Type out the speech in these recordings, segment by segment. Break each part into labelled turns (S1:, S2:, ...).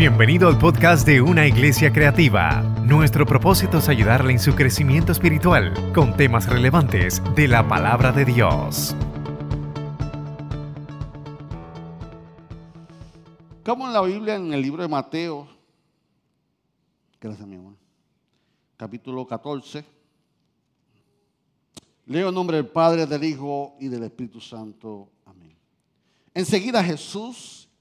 S1: Bienvenido al podcast de Una Iglesia Creativa. Nuestro propósito es ayudarle en su crecimiento espiritual con temas relevantes de la palabra de Dios.
S2: Como en la Biblia, en el libro de Mateo, gracias mi amor, capítulo 14, leo el nombre del Padre, del Hijo y del Espíritu Santo. Amén. Enseguida Jesús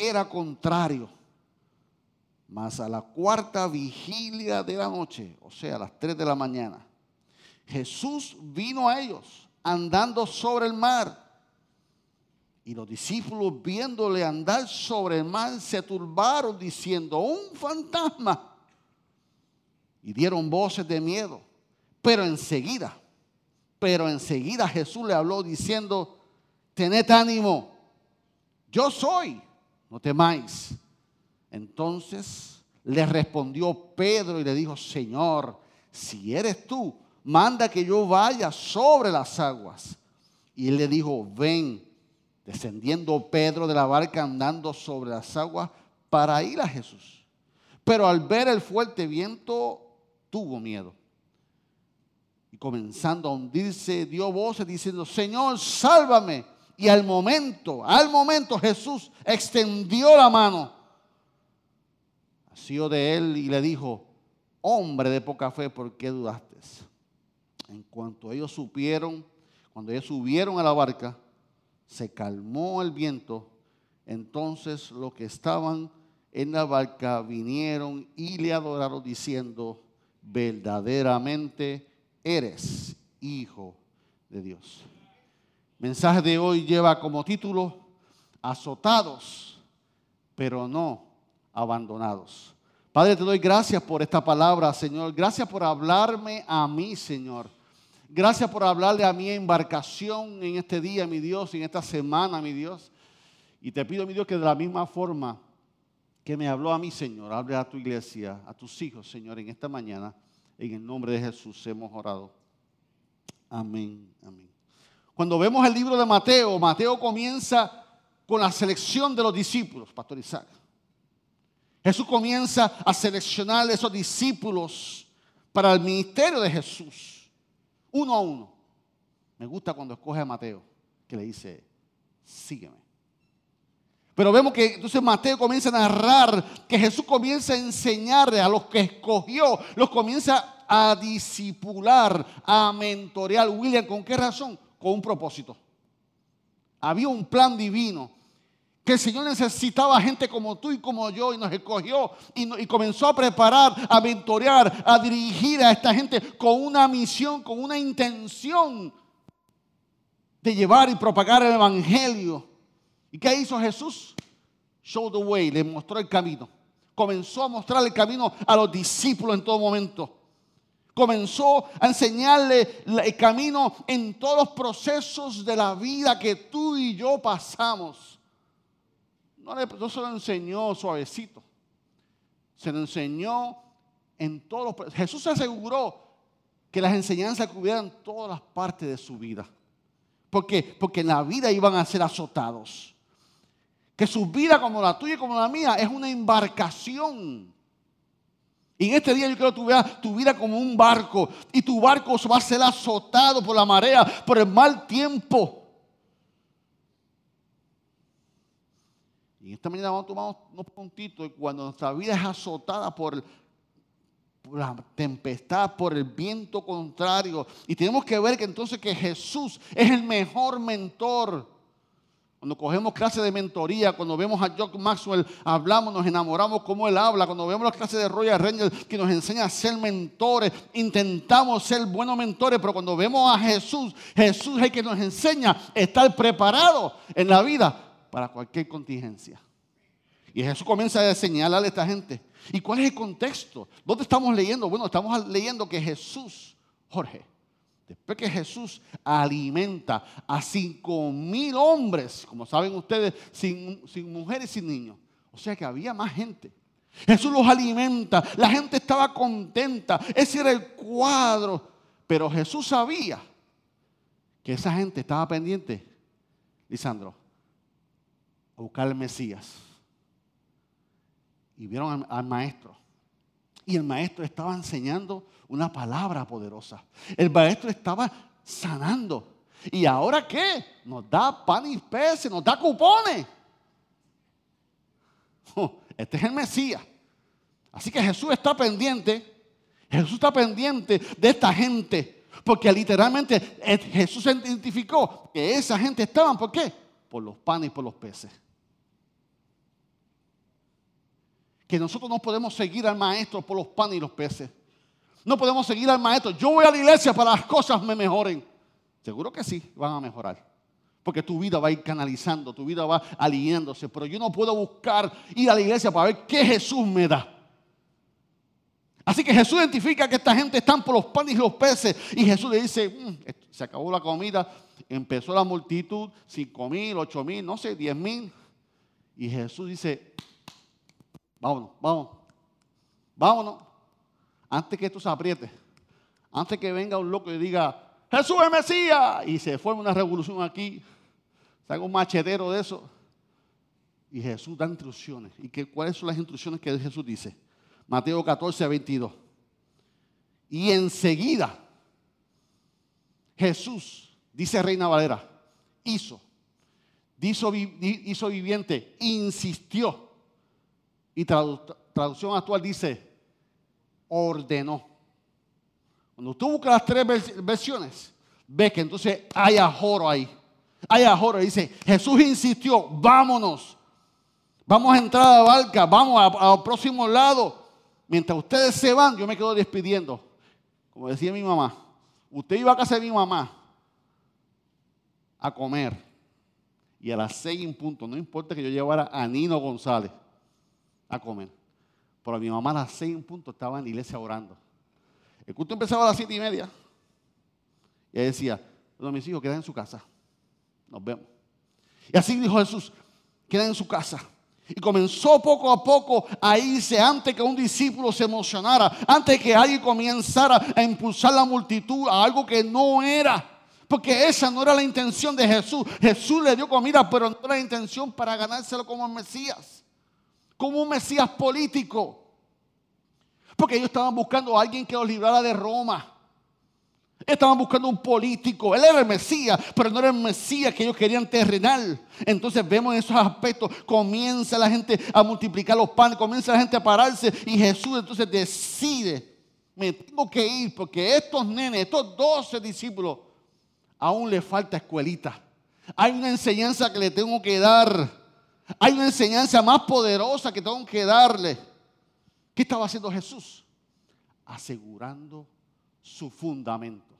S2: era contrario. Mas a la cuarta vigilia de la noche, o sea, a las tres de la mañana, Jesús vino a ellos andando sobre el mar. Y los discípulos viéndole andar sobre el mar se turbaron diciendo, un fantasma. Y dieron voces de miedo. Pero enseguida, pero enseguida Jesús le habló diciendo, tened ánimo, yo soy no temáis. Entonces le respondió Pedro y le dijo, Señor, si eres tú, manda que yo vaya sobre las aguas. Y él le dijo, ven, descendiendo Pedro de la barca andando sobre las aguas para ir a Jesús. Pero al ver el fuerte viento, tuvo miedo. Y comenzando a hundirse, dio voces diciendo, Señor, sálvame. Y al momento, al momento Jesús extendió la mano, asió de él y le dijo, hombre de poca fe, ¿por qué dudaste? En cuanto ellos supieron, cuando ellos subieron a la barca, se calmó el viento, entonces los que estaban en la barca vinieron y le adoraron diciendo, verdaderamente eres hijo de Dios mensaje de hoy lleva como título Azotados, pero no abandonados. Padre, te doy gracias por esta palabra, Señor. Gracias por hablarme a mí, Señor. Gracias por hablarle a mi embarcación en este día, mi Dios, en esta semana, mi Dios. Y te pido, mi Dios, que de la misma forma que me habló a mí, Señor, hable a tu iglesia, a tus hijos, Señor, en esta mañana. En el nombre de Jesús hemos orado. Amén, amén. Cuando vemos el libro de Mateo, Mateo comienza con la selección de los discípulos, Pastor Isaac. Jesús comienza a seleccionar esos discípulos para el ministerio de Jesús, uno a uno. Me gusta cuando escoge a Mateo, que le dice, sígueme. Pero vemos que entonces Mateo comienza a narrar que Jesús comienza a enseñarle a los que escogió, los comienza a disipular, a mentorear. William, ¿con qué razón? Con un propósito. Había un plan divino. Que el Señor necesitaba gente como tú y como yo y nos escogió y, comenzó a preparar, a mentorear, a dirigir a esta gente con una misión, con una intención de llevar y propagar el Evangelio. ¿Y qué hizo Jesús? Show the way, le mostró el camino. Comenzó a mostrar el camino a los discípulos en todo momento comenzó a enseñarle el camino en todos los procesos de la vida que tú y yo pasamos. No, le, se lo enseñó suavecito, se lo enseñó en todos los Jesús se aseguró que las enseñanzas cubieran todas las partes de su vida. ¿Por qué? Porque en la vida iban a ser azotados. Que su vida como la tuya y como la mía es una embarcación y en este día yo quiero que tú veas tu vida como un barco. Y tu barco va a ser azotado por la marea, por el mal tiempo. Y esta mañana vamos a tomar unos puntitos. Y cuando nuestra vida es azotada por, por la tempestad, por el viento contrario. Y tenemos que ver que entonces que Jesús es el mejor mentor cuando cogemos clases de mentoría, cuando vemos a Jock Maxwell, hablamos, nos enamoramos como él habla. Cuando vemos las clases de Royal Ranger que nos enseña a ser mentores, intentamos ser buenos mentores, pero cuando vemos a Jesús, Jesús es el que nos enseña a estar preparado en la vida para cualquier contingencia. Y Jesús comienza a señalarle a esta gente ¿Y cuál es el contexto? ¿Dónde estamos leyendo? Bueno, estamos leyendo que Jesús, Jorge, después que Jesús alimenta a cinco mil hombres, como saben ustedes, sin, mujeres y sin niños. O sea que había más gente. Jesús los alimenta, la gente estaba contenta, ese era el cuadro. Pero Jesús sabía que esa gente estaba pendiente, Lisandro, a buscar al Mesías. Y vieron al, maestro. Y el maestro estaba enseñando una palabra poderosa. El maestro estaba sanando. ¿Y ahora qué? Nos da pan y peces, nos da cupones. Este es el Mesías. Así que Jesús está pendiente. Jesús está pendiente de esta gente. Porque literalmente eh, Jesús identificó que esa gente estaban, ¿por qué? Por los panes y por los peces. Que nosotros no podemos seguir al maestro por los panes y los peces. No podemos seguir al maestro. Yo voy a la iglesia para las cosas me mejoren. Seguro que sí, van a mejorar. Porque tu vida va a ir canalizando, tu vida va alineándose. Pero yo no puedo buscar ir a la iglesia para ver qué Jesús me da. Así que Jesús identifica que esta gente están por los panes y los peces. Y Jesús le dice, mm, se acabó la comida, empezó la multitud, cinco mil, ocho mil, no sé, diez mil. Y Jesús dice, vámonos, vámonos, vámonos. Antes que esto se apriete, antes que venga un loco y diga, Jesús es Mesías, y se forma una revolución aquí, salga un machetero de eso. Y Jesús da instrucciones. ¿Y que, cuáles son las instrucciones que Jesús dice? Mateo 14, 22. Y enseguida Jesús, dice Reina Valera, hizo, hizo viviente, insistió. Y traducción actual dice, ordenó. Cuando tú buscas las tres versiones, ves que entonces hay ajoro ahí. Hay ajoro. Dice, Jesús insistió, vámonos. Vamos a entrar a la barca, vamos al próximo lado. Mientras ustedes se van, yo me quedo despidiendo. Como decía mi mamá, usted iba a casa de mi mamá a comer. Y a las seis en punto, no importa que yo llevara a Nino González a comer. Pero mi mamá a las seis en punto estaba en la iglesia orando. El culto empezaba a las siete y media. Y ella decía, bueno, mis hijos, quedan en su casa. Nos vemos. Y así dijo Jesús, quedan en su casa. Y comenzó poco a poco a irse antes que un discípulo se emocionara, antes que alguien comenzara a impulsar la multitud a algo que no era. Porque esa no era la intención de Jesús. Jesús le dio comida, pero no era la intención para ganárselo como Mesías. Como un Mesías político. Porque ellos estaban buscando a alguien que los librara de Roma. Estaban buscando un político. Él era el Mesías, pero no era el Mesías que ellos querían terrenal. Entonces vemos esos aspectos, comienza la gente a multiplicar los panes, comienza la gente a pararse y Jesús entonces decide, me tengo que ir porque estos nenes, estos doce discípulos, aún le falta escuelita. Hay una enseñanza que le tengo que dar. Hay una enseñanza más poderosa que tengo que darle. ¿Qué estaba haciendo Jesús? Asegurando su fundamento.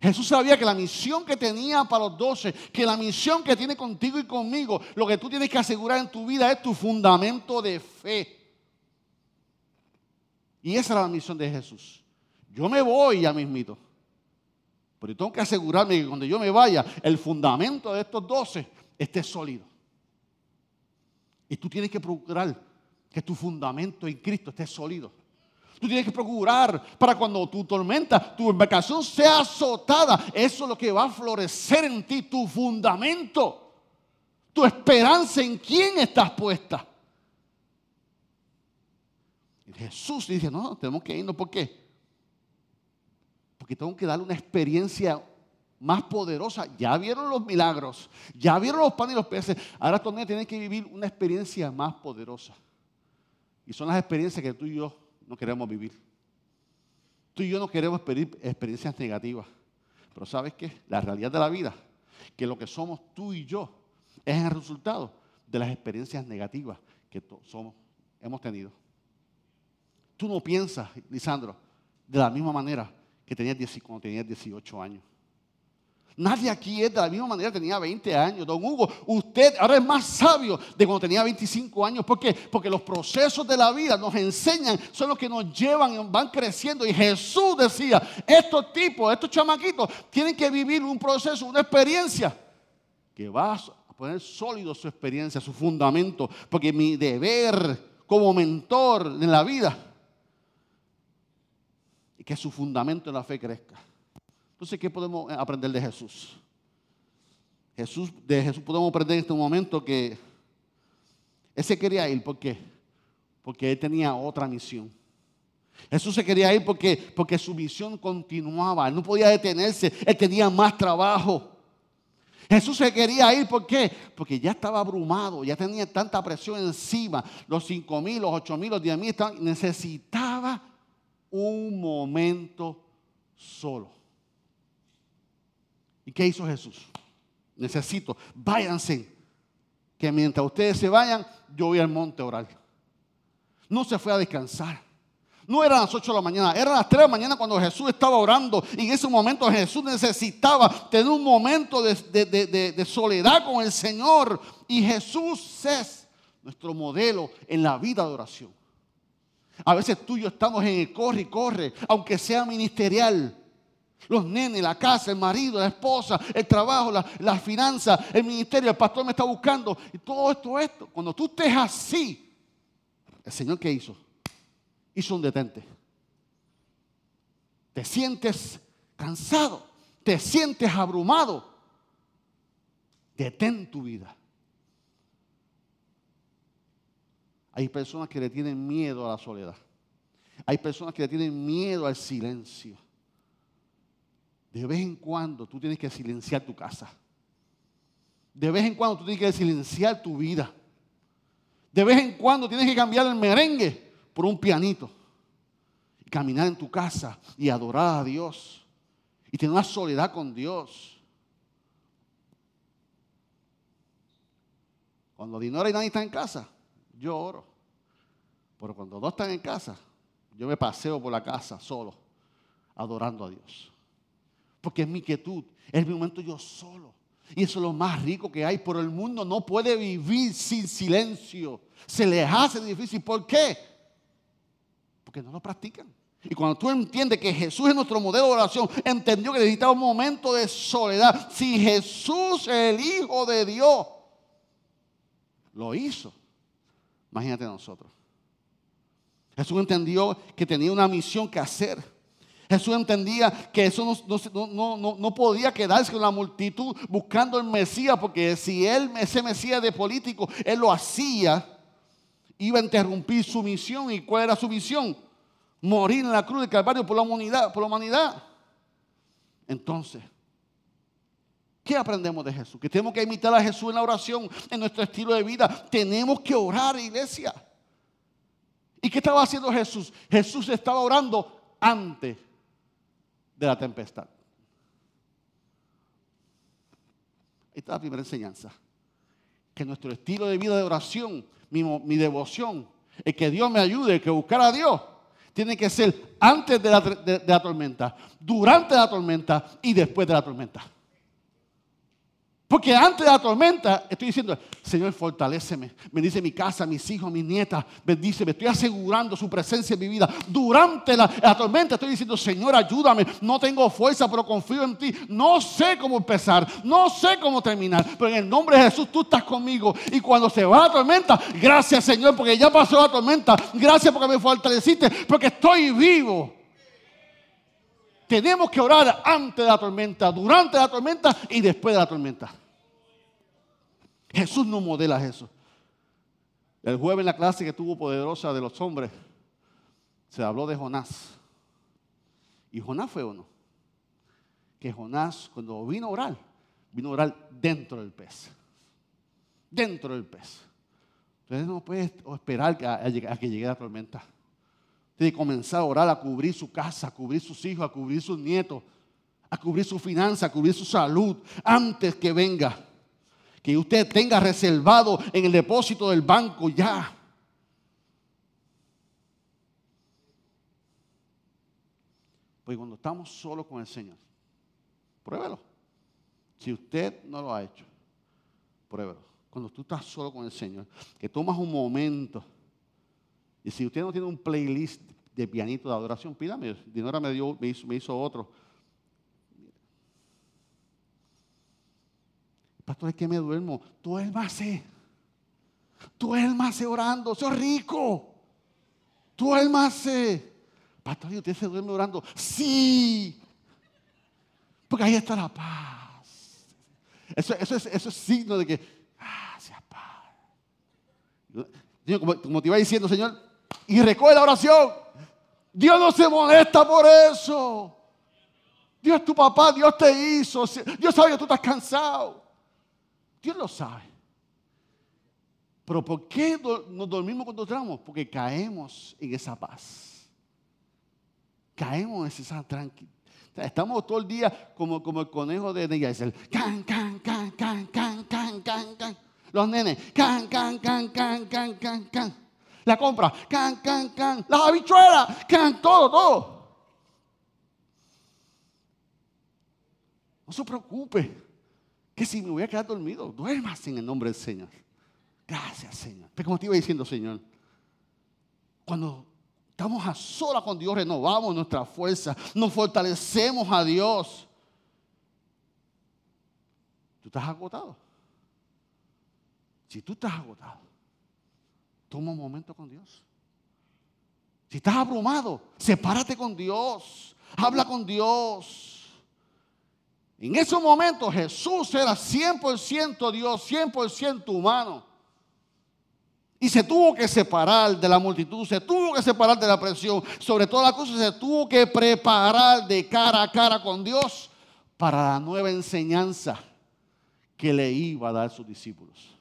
S2: Jesús sabía que la misión que tenía para los doce, que la misión que tiene contigo y conmigo, lo que tú tienes que asegurar en tu vida es tu fundamento de fe. Y esa era la misión de Jesús. Yo me voy ya mismito. Pero tengo que asegurarme que cuando yo me vaya, el fundamento de estos doce esté sólido. Y tú tienes que procurar que tu fundamento en Cristo esté sólido. Tú tienes que procurar para cuando tu tormenta, tu embarcación sea azotada. Eso es lo que va a florecer en ti, tu fundamento. Tu esperanza en quién estás puesta. Y Jesús dice, no, tenemos que irnos. ¿Por qué? Porque tengo que darle una experiencia más poderosa. Ya vieron los milagros, ya vieron los panes y los peces. Ahora todavía tienen que vivir una experiencia más poderosa. Y son las experiencias que tú y yo no queremos vivir. Tú y yo no queremos pedir experiencias negativas. Pero ¿sabes qué? La realidad de la vida, que lo que somos tú y yo, es el resultado de las experiencias negativas que somos, hemos tenido. Tú no piensas, Lisandro, de la misma manera que tenías cuando tenías 18 años. Nadie aquí es de la misma manera, tenía 20 años. Don Hugo, usted ahora es más sabio de cuando tenía 25 años. ¿Por qué? Porque los procesos de la vida nos enseñan, son los que nos llevan, van creciendo. Y Jesús decía, estos tipos, estos chamaquitos, tienen que vivir un proceso, una experiencia que va a poner sólido su experiencia, su fundamento. Porque mi deber como mentor en la vida es que su fundamento en la fe crezca. Entonces, ¿qué podemos aprender de Jesús? Jesús, de Jesús podemos aprender en este momento que él se quería ir, ¿por qué? Porque él tenía otra misión. Jesús se quería ir porque, porque su misión continuaba, él no podía detenerse, él tenía más trabajo. Jesús se quería ir, ¿por qué? Porque ya estaba abrumado, ya tenía tanta presión encima, los cinco mil, los ocho mil, los diez mil, necesitaba un momento solo. ¿Y qué hizo Jesús? Necesito, váyanse, que mientras ustedes se vayan, yo voy al monte a orar. No se fue a descansar. No eran las 8 de la mañana, eran las 3 de la mañana cuando Jesús estaba orando. Y en ese momento Jesús necesitaba tener un momento de, de, soledad con el Señor. Y Jesús es nuestro modelo en la vida de oración. A veces tú y yo estamos en el corre y corre, aunque sea ministerial. Los nenes, la casa, el marido, la esposa, el trabajo, las la finanzas, el ministerio, el pastor me está buscando. Y todo esto, esto. Cuando tú estés así, ¿el Señor qué hizo? Hizo un detente. Te sientes cansado, te sientes abrumado. Detén tu vida. Hay personas que le tienen miedo a la soledad. Hay personas que le tienen miedo al silencio. De vez en cuando tú tienes que silenciar tu casa. De vez en cuando tú tienes que silenciar tu vida. De vez en cuando tienes que cambiar el merengue por un pianito. Y caminar en tu casa y adorar a Dios. Y tener una soledad con Dios. Cuando Dinora y nadie está en casa, yo oro. Pero cuando dos están en casa, yo me paseo por la casa solo, adorando a Dios porque es mi quietud, es mi momento yo solo. Y eso es lo más rico que hay, pero el mundo no puede vivir sin silencio. Se les hace difícil. ¿Por qué? Porque no lo practican. Y cuando tú entiendes que Jesús es nuestro modelo de oración, entendió que necesitaba un momento de soledad. Si Jesús, el Hijo de Dios, lo hizo, imagínate nosotros. Jesús entendió que tenía una misión que hacer. Jesús entendía que eso no, podía quedarse con la multitud buscando el Mesías, porque si él, ese Mesías de político, él lo hacía, iba a interrumpir su misión. ¿Y cuál era su misión? Morir en la cruz del Calvario por la humanidad. Por la humanidad. Entonces, ¿qué aprendemos de Jesús? Que tenemos que imitar a Jesús en la oración, en nuestro estilo de vida. Tenemos que orar, iglesia. ¿Y qué estaba haciendo Jesús? Jesús estaba orando antes de la tempestad. Esta es la primera enseñanza. Que nuestro estilo de vida de oración, mi, devoción, es que Dios me ayude, que buscar a Dios, tiene que ser antes de la, de la tormenta, durante la tormenta y después de la tormenta. Porque antes de la tormenta estoy diciendo, Señor, fortaléceme. Bendice mi casa, mis hijos, mis nietas. Bendíceme. Estoy asegurando su presencia en mi vida. Durante la, tormenta estoy diciendo, Señor, ayúdame. No tengo fuerza, pero confío en ti. No sé cómo empezar. No sé cómo terminar. Pero en el nombre de Jesús tú estás conmigo. Y cuando se va la tormenta, gracias, Señor, porque ya pasó la tormenta. Gracias porque me fortaleciste. Porque estoy vivo. Tenemos que orar antes de la tormenta, durante la tormenta y después de la tormenta. Jesús no modela eso. El jueves en la clase que tuvo poderosa de los hombres, se habló de Jonás. Y Jonás fue uno. Que Jonás, cuando vino a orar, vino a orar dentro del pez. Dentro del pez. Entonces no puede esperar a, que llegue la tormenta. Tiene que comenzar a orar, a cubrir su casa, a cubrir sus hijos, a cubrir sus nietos, a cubrir su finanza, a cubrir su salud, antes que venga que usted tenga reservado en el depósito del banco ya. Pues cuando estamos solos con el Señor, pruébelo. Si usted no lo ha hecho, pruébelo. Cuando tú estás solo con el Señor, que tomas un momento, y si usted no tiene un playlist de pianito de adoración, pídame. Dinora me, dio, me, hizo, otro. Pastor, es que me duermo. Duérmase. Duérmase orando. Soy rico. Duérmase. Pastor, ¿y usted se duerme orando? Sí. Porque ahí está la paz. Eso, eso, es, eso es signo de que, ah, se paz. Como te iba diciendo, Señor, y recuerda la oración. Dios no se molesta por eso. Dios es tu papá, Dios te hizo. Dios sabe que tú estás cansado. Dios lo sabe. Pero ¿por qué nos dormimos cuando entramos? Porque caemos en esa paz. Caemos en esa tranquilidad. Estamos todo el día como, como el conejo de Neyaisel. Can, can, can, can, can, can, can, can. Los nenes. Can, can, can, can, can, can, can. La compra. Can, can, can. Las habichuelas. Can, todo, todo. No se preocupe que si me voy a quedar dormido, duermas en el nombre del Señor. Gracias, Señor. Pero como te iba diciendo, Señor, cuando estamos a solas con Dios, renovamos nuestra fuerza, nos fortalecemos a Dios. Tú estás agotado. Si tú estás agotado, toma un momento con Dios. Si estás abrumado, sepárate con Dios. Habla con Dios. En ese momento Jesús era 100% Dios, 100% humano. Y se tuvo que separar de la multitud, se tuvo que separar de la presión. Sobre todas las cosas, se tuvo que preparar de cara a cara con Dios para la nueva enseñanza que le iba a dar a sus discípulos.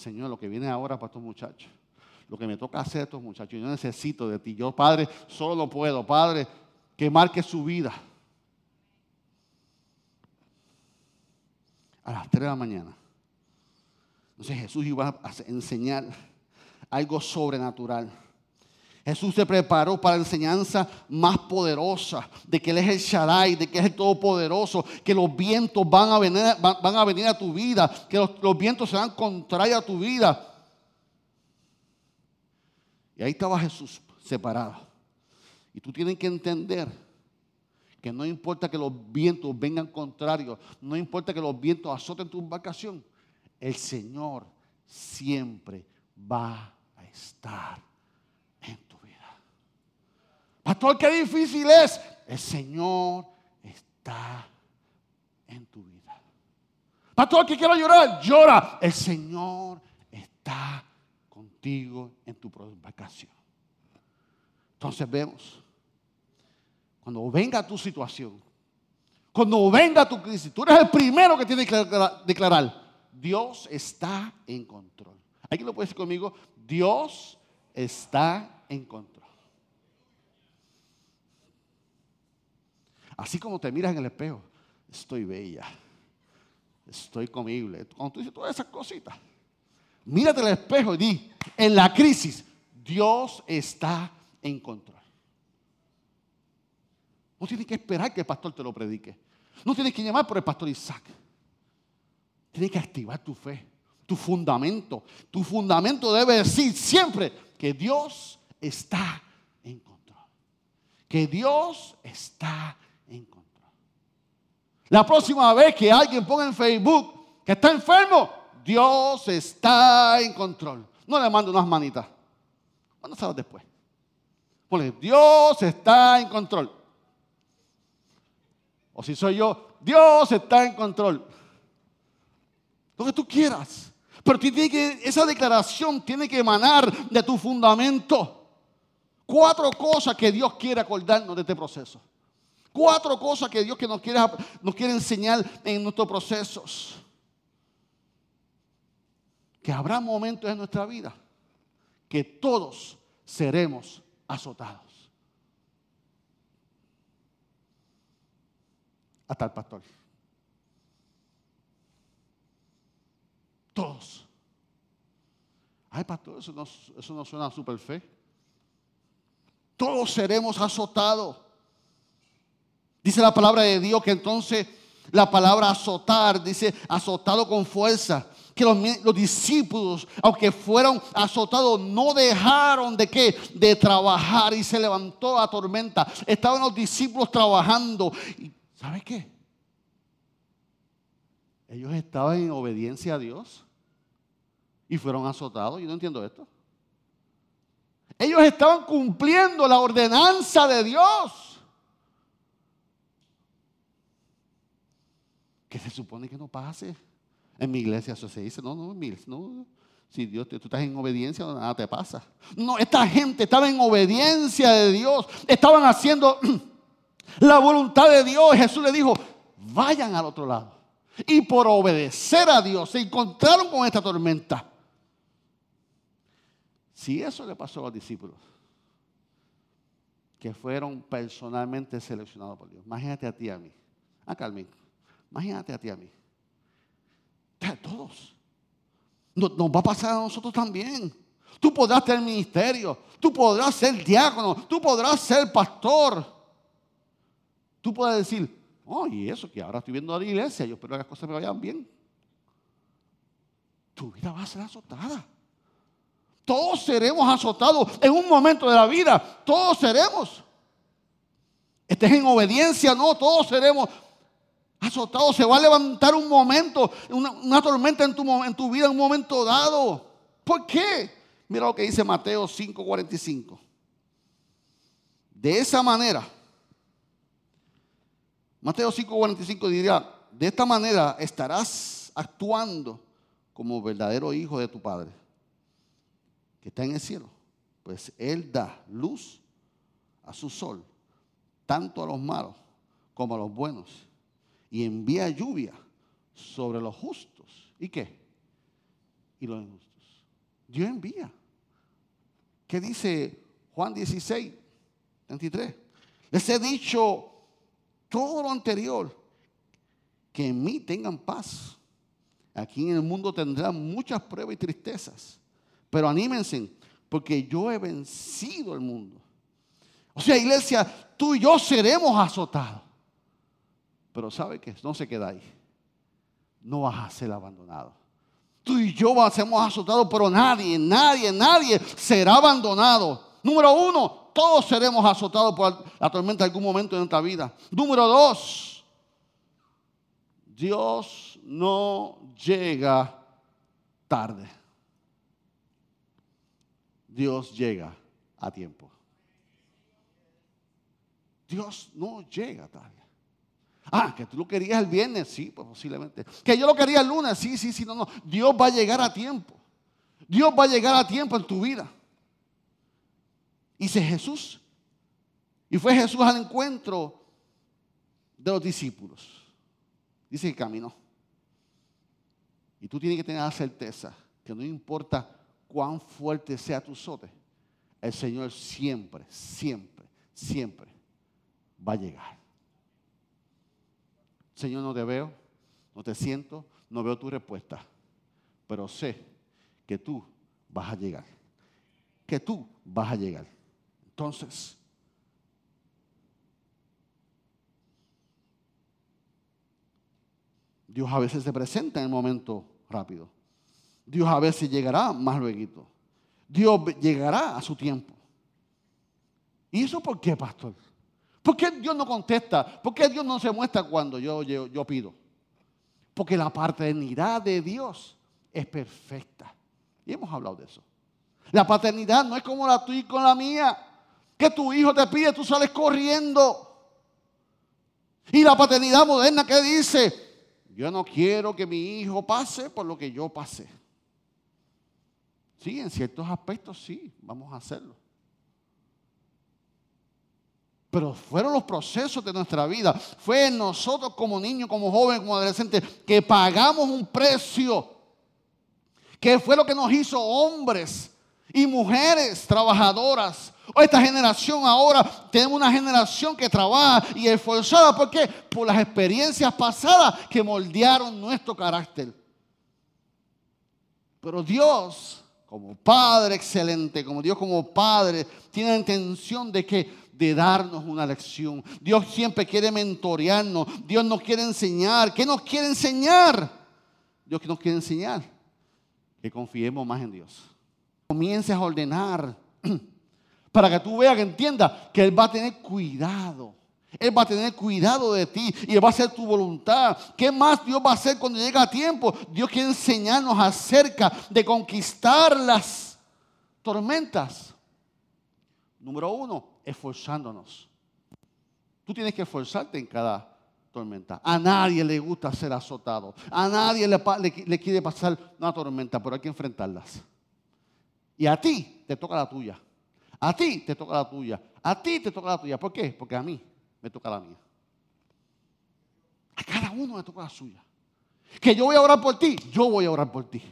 S2: Señor, lo que viene ahora para estos muchachos, lo que me toca hacer a estos muchachos, yo necesito de ti. Yo, Padre, solo puedo, Padre, que marque su vida a las 3 de la mañana. Entonces Jesús iba a enseñar algo sobrenatural. Jesús se preparó para la enseñanza más poderosa, de que Él es el Shaddai, de que es el Todopoderoso, que los vientos van a venir, a, tu vida, que los, los vientos serán contrarios a tu vida. Y ahí estaba Jesús separado. Y tú tienes que entender que no importa que los vientos vengan contrarios, no importa que los vientos azoten tu embarcación, el Señor siempre va a estar. Pastor, qué difícil es. El Señor está en tu vida. Pastor, que quiero llorar, llora. El Señor está contigo en tu embarcación. Entonces vemos cuando venga tu situación, cuando venga tu crisis, tú eres el primero que tiene que declarar, Dios está en control. ¿Alguien lo puede decir conmigo? Dios está en control. Así como te miras en el espejo, estoy bella, estoy comible. Cuando tú dices todas esas cositas, mírate el espejo y di, en la crisis, Dios está en control. No tienes que esperar que el pastor te lo predique. No tienes que llamar por el pastor Isaac. Tienes que activar tu fe, tu fundamento. Tu fundamento debe decir siempre que Dios está en control. Que Dios está en control. La próxima vez que alguien ponga en Facebook que está enfermo, Dios está en control. No le mando unas manitas. ¿Cuándo sabes después? Ponle, Dios está en control. O si soy yo, Dios está en control. Lo que tú quieras. Pero tiene que, esa declaración tiene que emanar de tu fundamento. Cuatro cosas que Dios quiere acordarnos de este proceso. Cuatro cosas que Dios que nos, quiere, nos quiere enseñar en nuestros procesos. Que habrá momentos en nuestra vida que todos seremos azotados. hasta el pastor. Todos. Ay, pastor, eso no, eso no suena súper fe. Todos seremos azotados. Dice la palabra de Dios que entonces La palabra azotar dice azotado con fuerza. Que los, los, discípulos, aunque fueron azotados, no dejaron de qué? De trabajar y se levantó la tormenta. Estaban los discípulos trabajando. ¿Y ¿Sabe qué? Ellos estaban en obediencia a Dios y fueron azotados. Yo no entiendo esto. Ellos estaban cumpliendo la ordenanza de Dios. Que se supone que no pase. En mi iglesia eso se dice, no, no, no, si Dios, tú estás en obediencia, nada te pasa. No, esta gente estaba en obediencia de Dios. Estaban haciendo la voluntad de Dios. Jesús le dijo, vayan al otro lado. Y por obedecer a Dios se encontraron con esta tormenta. Si eso le pasó a los discípulos, que fueron personalmente seleccionados por Dios, imagínate a ti y a mí. A Carmen, imagínate a ti a mí. A todos. Nos, nos va a pasar a nosotros también. Tú podrás tener ministerio, tú podrás ser diácono, tú podrás ser pastor. Tú podrás decir, oh, y eso que ahora estoy viendo a la iglesia, yo espero que las cosas me vayan bien. Tu vida va a ser azotada. Todos seremos azotados en un momento de la vida. Todos seremos. Estés en obediencia, no, todos seremos azotados. Se va a levantar un momento, una, tormenta en tu, en tu vida en un momento dado. ¿Por qué? Mira lo que dice Mateo 5:45. De esa manera, Mateo 5:45 diría, de esta manera estarás actuando como verdadero hijo de tu Padre que está en el cielo, pues Él da luz a su sol, tanto a los malos como a los buenos, y envía lluvia sobre los justos. ¿Y qué? Y los injustos. Dios envía. ¿Qué dice Juan 16, 23? Les he dicho todo lo anterior, que en mí tengan paz. Aquí en el mundo tendrán muchas pruebas y tristezas pero anímense, porque yo he vencido el mundo. O sea, iglesia, tú y yo seremos azotados. Pero ¿sabe qué? No se queda ahí. No vas a ser abandonado. Tú y yo seremos azotados, pero nadie, nadie, nadie será abandonado. Número uno, todos seremos azotados por la tormenta en algún momento de nuestra vida. Número dos, Dios no llega tarde. Dios llega a tiempo. Dios no llega tarde. Ah, que tú lo querías el viernes, sí, pues posiblemente. Que yo lo quería el lunes, sí, sí, sí, no, no. Dios va a llegar a tiempo. Dios va a llegar a tiempo en tu vida. Dice Jesús. Y fue Jesús al encuentro de los discípulos. Dice que caminó. Y tú tienes que tener la certeza que no importa cuán fuerte sea tu sote, el Señor siempre, siempre, siempre va a llegar. Señor, no te veo, no te siento, no veo tu respuesta, pero sé que tú vas a llegar, que tú vas a llegar. Entonces, Dios a veces se presenta en el momento rápido. Dios a veces llegará más luego. Dios llegará a su tiempo. ¿Y eso por qué, pastor? ¿Por qué Dios no contesta? ¿Por qué Dios no se muestra cuando yo, yo, yo pido? Porque la paternidad de Dios es perfecta. Y hemos hablado de eso. La paternidad no es como la tuya con la mía. Que tu hijo te pide, tú sales corriendo. Y la paternidad moderna que dice, yo no quiero que mi hijo pase por lo que yo pasé. Sí, en ciertos aspectos sí, vamos a hacerlo. Pero fueron los procesos de nuestra vida. Fue nosotros como niños, como jóvenes, como adolescentes, que pagamos un precio. Que fue lo que nos hizo hombres y mujeres trabajadoras. Esta generación ahora tenemos una generación que trabaja y esforzada. ¿Por qué? Por las experiencias pasadas que moldearon nuestro carácter. Pero Dios como Padre excelente, como Dios como Padre, tiene la intención de que de darnos una lección. Dios siempre quiere mentorearnos. Dios nos quiere enseñar. ¿Qué nos quiere enseñar? Dios nos quiere enseñar que confiemos más en Dios. Comiences a ordenar para que tú veas que entienda que Él va a tener cuidado. Él va a tener cuidado de ti y va a hacer tu voluntad. ¿Qué más Dios va a hacer cuando llega tiempo? Dios quiere enseñarnos acerca de conquistar las tormentas. Número uno, esforzándonos. Tú tienes que esforzarte en cada tormenta. A nadie le gusta ser azotado. A nadie le, quiere pasar una tormenta, pero hay que enfrentarlas. Y a ti te toca la tuya. A ti te toca la tuya. A ti te toca la tuya. ¿Por qué? Porque a mí me toca la mía. A cada uno me toca la suya. Que yo voy a orar por ti, yo voy a orar por ti.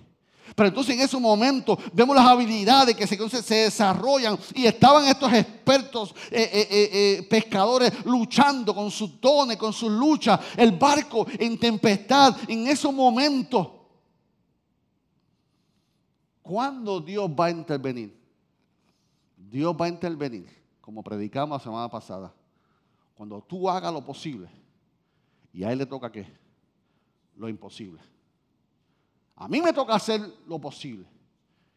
S2: Pero entonces en ese momento vemos las habilidades que se, se desarrollan y estaban estos expertos eh, eh, eh, pescadores luchando con sus dones, con sus luchas, el barco en tempestad. En ese momento, ¿cuándo Dios va a intervenir? Dios va a intervenir, como predicamos la semana pasada, cuando tú hagas lo posible y a Él le toca qué? Lo imposible. A mí me toca hacer lo posible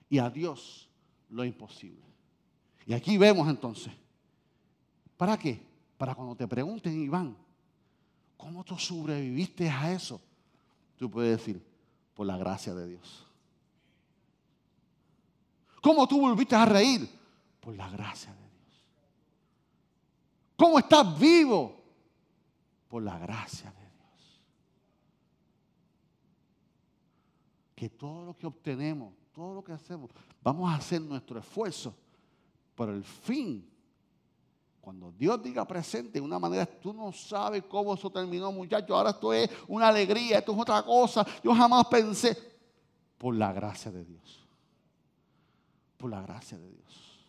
S2: y a Dios lo imposible. Y aquí vemos entonces, ¿para qué? Para cuando te pregunten, Iván, ¿cómo tú sobreviviste a eso? Tú puedes decir, por la gracia de Dios. ¿Cómo tú volviste a reír? Por la gracia de Dios. ¿Cómo estás vivo? Por la gracia de Dios. Que todo lo que obtenemos, todo lo que hacemos, vamos a hacer nuestro esfuerzo por el fin. Cuando Dios diga presente de una manera, tú no sabes cómo eso terminó, muchachos. Ahora esto es una alegría, esto es otra cosa. Yo jamás pensé, por la gracia de Dios. Por la gracia de Dios.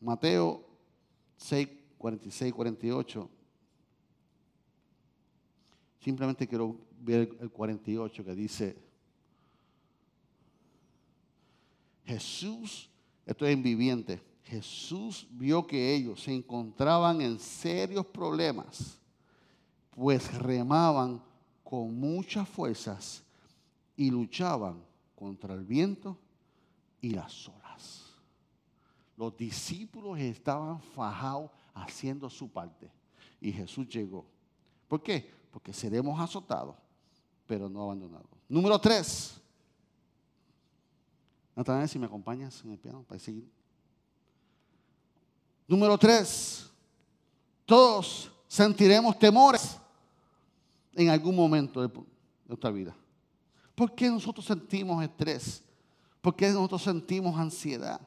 S2: Mateo 6, 46, 48. Simplemente quiero ver el 48 que dice, Jesús, esto es en viviente, Jesús vio que ellos se encontraban en serios problemas, pues remaban con muchas fuerzas y luchaban contra el viento y las olas. Los discípulos estaban fajados haciendo su parte. Y Jesús llegó. ¿Por qué? Porque seremos azotados, pero no abandonados. Número tres. Natanael, si me acompañas en el piano para seguir. Número tres. Todos sentiremos temores en algún momento de nuestra vida. ¿Por qué nosotros sentimos estrés? ¿Por qué nosotros sentimos ansiedad?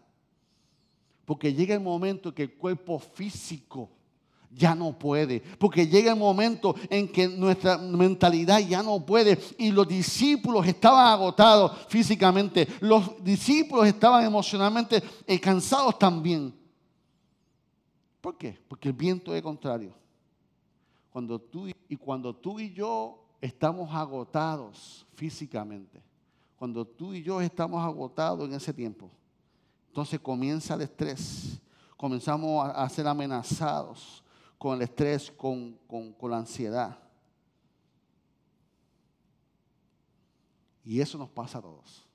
S2: Porque llega el momento que el cuerpo físico ya no puede. Porque llega el momento en que nuestra mentalidad ya no puede. Y los discípulos estaban agotados físicamente. Los discípulos estaban emocionalmente eh, cansados también. ¿Por qué? Porque el viento es contrario. Cuando tú, y cuando tú y yo estamos agotados físicamente, cuando tú y yo estamos agotados en ese tiempo, entonces comienza el estrés. Comenzamos a, ser amenazados con el estrés, con, con la ansiedad. Y eso nos pasa a todos.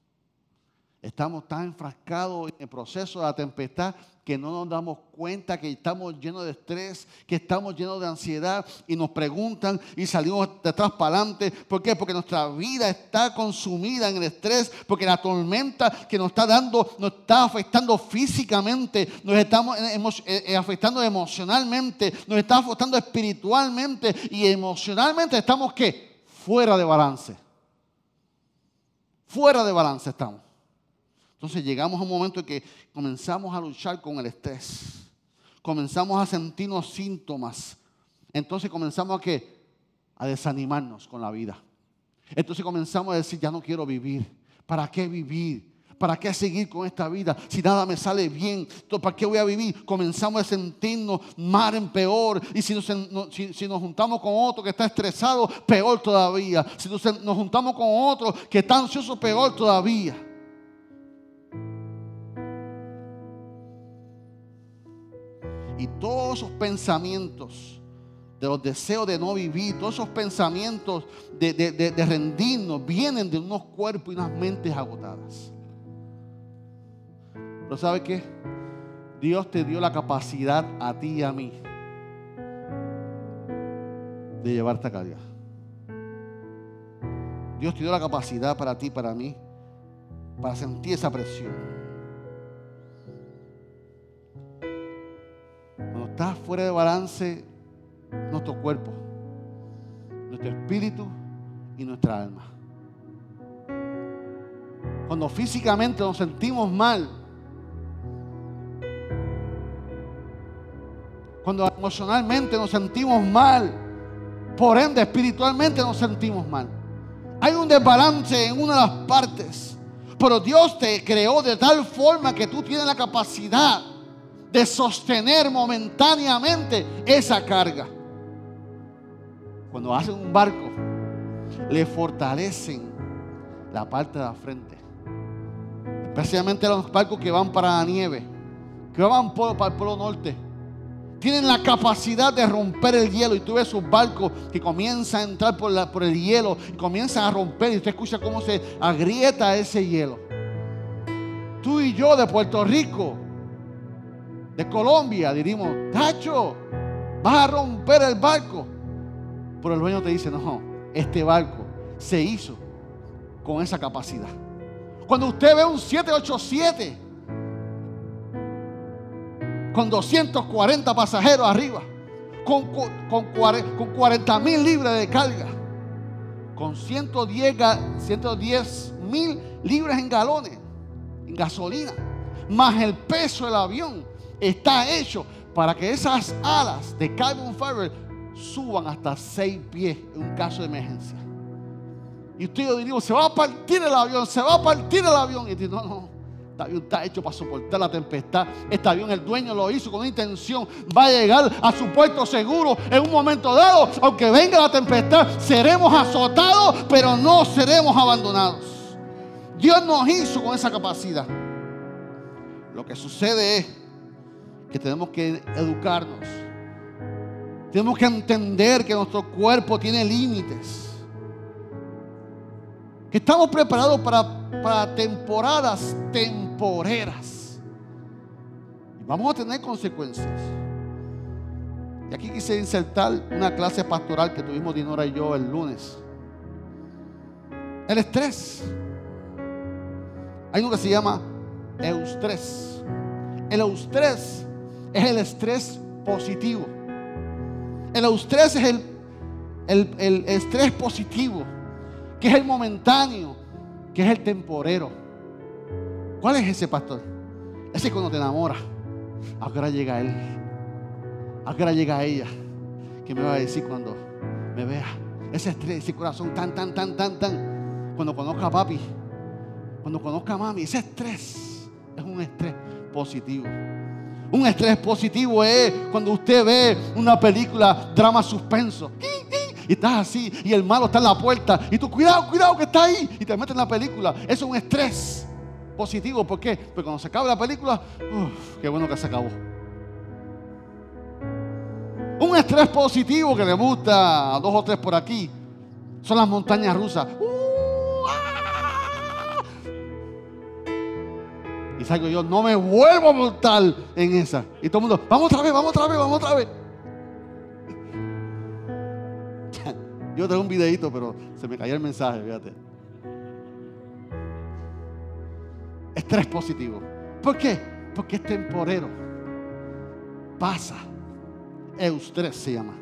S2: Estamos tan enfrascados en el proceso de la tempestad que no nos damos cuenta que estamos llenos de estrés, que estamos llenos de ansiedad y nos preguntan y salimos de atrás para adelante. ¿Por qué? Porque nuestra vida está consumida en el estrés, porque la tormenta que nos está dando nos está afectando físicamente, nos estamos eh, eh, afectando emocionalmente, nos está afectando espiritualmente y emocionalmente estamos ¿qué? Fuera de balance. Fuera de balance estamos. Entonces llegamos a un momento en que comenzamos a luchar con el estrés. Comenzamos a sentirnos síntomas. Entonces comenzamos a, ¿qué? a desanimarnos con la vida. Entonces comenzamos a decir, ya no quiero vivir. ¿Para qué vivir? ¿Para qué seguir con esta vida? Si nada me sale bien, ¿para qué voy a vivir? Comenzamos a sentirnos mal en peor. Y si nos, si nos, juntamos con otro que está estresado, peor todavía. Si nos, nos juntamos con otro que está ansioso, peor todavía. Todos esos pensamientos de los deseos de no vivir, todos esos pensamientos de, rendirnos, vienen de unos cuerpos y unas mentes agotadas. Pero ¿sabe qué? Dios te dio la capacidad a ti y a mí de llevarte a carga. Dios te dio la capacidad para ti, para mí, para sentir esa presión. Estás fuera de balance, nuestro cuerpo, nuestro espíritu y nuestra alma. Cuando físicamente nos sentimos mal, cuando emocionalmente nos sentimos mal, por ende espiritualmente nos sentimos mal. Hay un desbalance en una de las partes, pero Dios te creó de tal forma que tú tienes la capacidad de sostener momentáneamente esa carga. Cuando hacen un barco, le fortalecen la parte de la frente. Especialmente los barcos que van para la nieve, que van para el polo norte tienen la capacidad de romper el hielo. Y tú ves sus barcos que comienzan a entrar por, por el hielo y comienzan a romper. Y usted escucha cómo se agrieta ese hielo. Tú y yo de Puerto Rico, de Colombia, diríamos, Tacho, vas a romper el barco. Pero el dueño te dice, no, este barco se hizo con esa capacidad. Cuando usted ve un 787, con 240 pasajeros arriba, con, con, 40 mil libras de carga, con 110, 110 mil libras en galones, en gasolina, más el peso del avión, está hecho para que esas alas de carbon fiber suban hasta 6 pies en un caso de emergencia. Y usted yo diría, se va a partir el avión, se va a partir el avión. Y dice, no, no, este avión está hecho para soportar la tempestad. Este avión el dueño lo hizo con intención. Va a llegar a su puerto seguro en un momento dado. Aunque venga la tempestad, seremos azotados, pero no seremos abandonados. Dios nos hizo con esa capacidad. Lo que sucede es que tenemos que educarnos. Tenemos que entender que nuestro cuerpo tiene límites que estamos preparados para, para temporadas temporeras. Y vamos a tener consecuencias. Y aquí quise insertar una clase pastoral que tuvimos Dinora y yo el lunes. El estrés. Hay uno que se llama eustrés. El eustrés es el estrés positivo. El eustrés es el, el, el estrés positivo que es el momentáneo, que es el temporero. ¿Cuál es ese pastor? Ese cuando te enamora. Ahora llega él. Ahora llega ella. ¿Qué me va a decir cuando me vea? Ese estrés, ese corazón tan, tan, tan, tan, tan. Cuando conozca a papi, cuando conozca a mami, ese estrés es un estrés positivo. Un estrés positivo es cuando usted ve una película drama suspenso y estás así y el malo está en la puerta y tú cuidado, cuidado que está ahí y te metes en la película. Eso es un estrés positivo. ¿Por qué? Porque cuando se acaba la película, uff, qué bueno que se acabó. Un estrés positivo que le gusta a dos o tres por aquí son las montañas rusas. Uh, Y salgo yo, no me vuelvo a montar en esa. Y todo el mundo, vamos otra vez, vamos otra vez, vamos otra vez. Yo tengo un videito, pero se me cayó el mensaje, fíjate. Estrés positivo. ¿Por qué? Porque es temporero. Pasa. Eustrés se llama.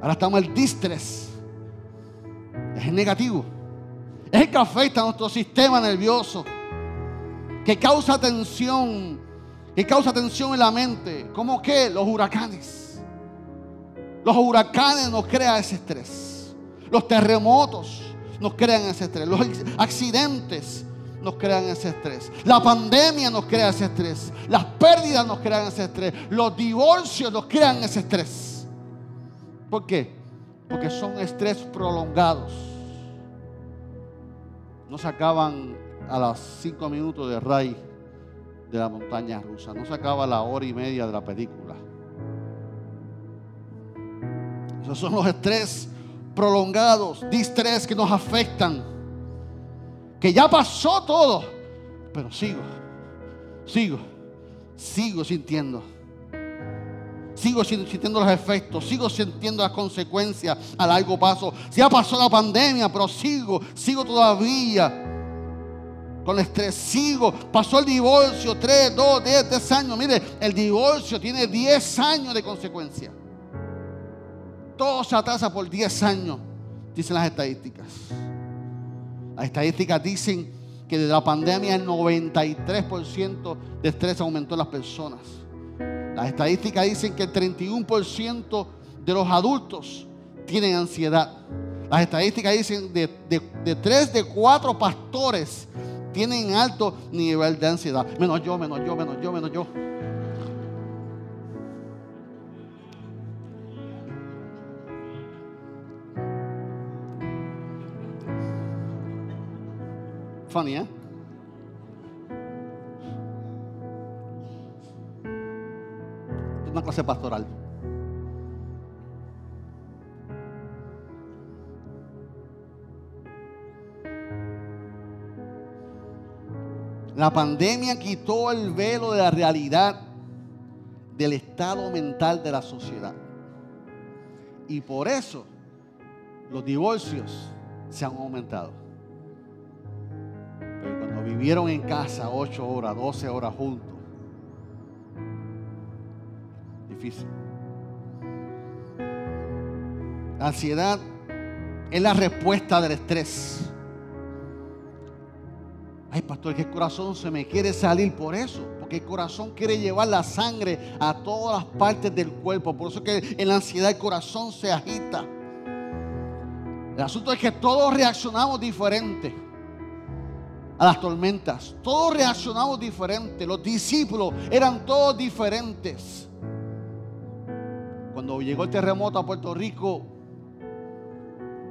S2: Ahora estamos el distrés. Es negativo. Es el que afecta a nuestro sistema nervioso. Que causa tensión. Que causa tensión en la mente. ¿Cómo qué? Los huracanes los huracanes nos crean ese estrés. Los terremotos nos crean ese estrés. Los accidentes nos crean ese estrés. La pandemia nos crea ese estrés. Las pérdidas nos crean ese estrés. Los divorcios nos crean ese estrés. ¿Por qué? Porque son estrés prolongados. No se acaban a los cinco minutos de ray de la montaña rusa. No se acaba la hora y media de la película. Esos son los estrés prolongados, distrés que nos afectan. Que ya pasó todo, pero sigo, sigo, sigo sintiendo. Sigo sintiendo los efectos, sigo sintiendo las consecuencias a largo plazo. Ya pasó la pandemia, pero sigo, sigo todavía con estrés. Sigo, pasó el divorcio, 3, 2, 10, 10 años. Mire, el divorcio tiene 10 años de consecuencia. Todo se atrasa por 10 años, dicen las estadísticas. Las estadísticas dicen que desde la pandemia el 93% de estrés aumentó en las personas. Las estadísticas dicen que el 31% de los adultos tienen ansiedad. Las estadísticas dicen de, de, de 3 de 4 pastores tienen alto nivel de ansiedad. Menos yo, menos yo, menos yo, menos yo. Funny, ¿eh? Es una clase pastoral. La pandemia quitó el velo de la realidad del estado mental de la sociedad. Y por eso los divorcios se han aumentado. Pero cuando vivieron en casa 8 horas, 12 horas juntos, difícil. La ansiedad es la respuesta del estrés. Ay, pastor, que el corazón se me quiere salir por eso. Porque el corazón quiere llevar la sangre a todas las partes del cuerpo. Por eso que en la ansiedad el corazón se agita. El asunto es que todos reaccionamos diferente a las tormentas. Todos reaccionamos diferente. Los discípulos eran todos diferentes. Cuando llegó el terremoto a Puerto Rico,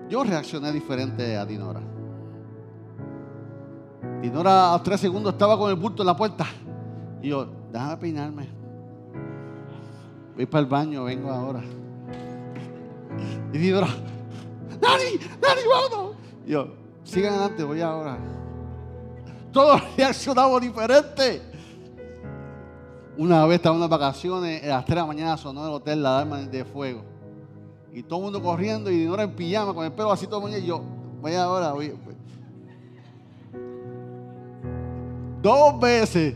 S2: yo reaccioné diferente a Dinora. Dinora a tres segundos estaba con el bulto en la puerta. Y yo, déjame peinarme. Voy para el baño, vengo ahora. Y Dinora, Dani, Dani, vámonos. Y yo, sigan adelante, voy ahora. Todos reaccionamos diferente. Una vez estaba en unas vacaciones, a las 3 de la mañana sonó el hotel la alarma de fuego. Y todo el mundo corriendo y Dinora en pijama con el pelo así todo el mundo. Y yo, voy ahora, voy. Dos veces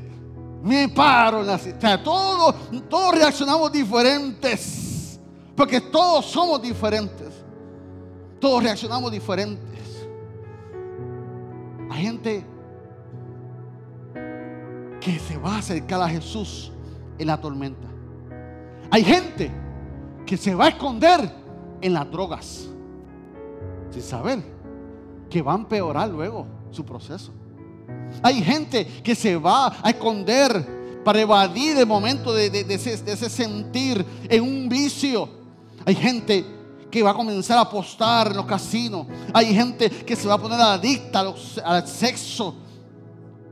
S2: me paro en todos, todos reaccionamos diferentes. Porque todos somos diferentes. Todos reaccionamos diferentes. Hay gente que se va a acercar a Jesús en la tormenta. Hay gente que se va a esconder en las drogas. Sin saber que va a empeorar luego su proceso. Hay gente que se va a esconder para evadir el momento de, ese, sentir en un vicio. Hay gente que va a comenzar a apostar en los casinos. Hay gente que se va a poner adicta al sexo.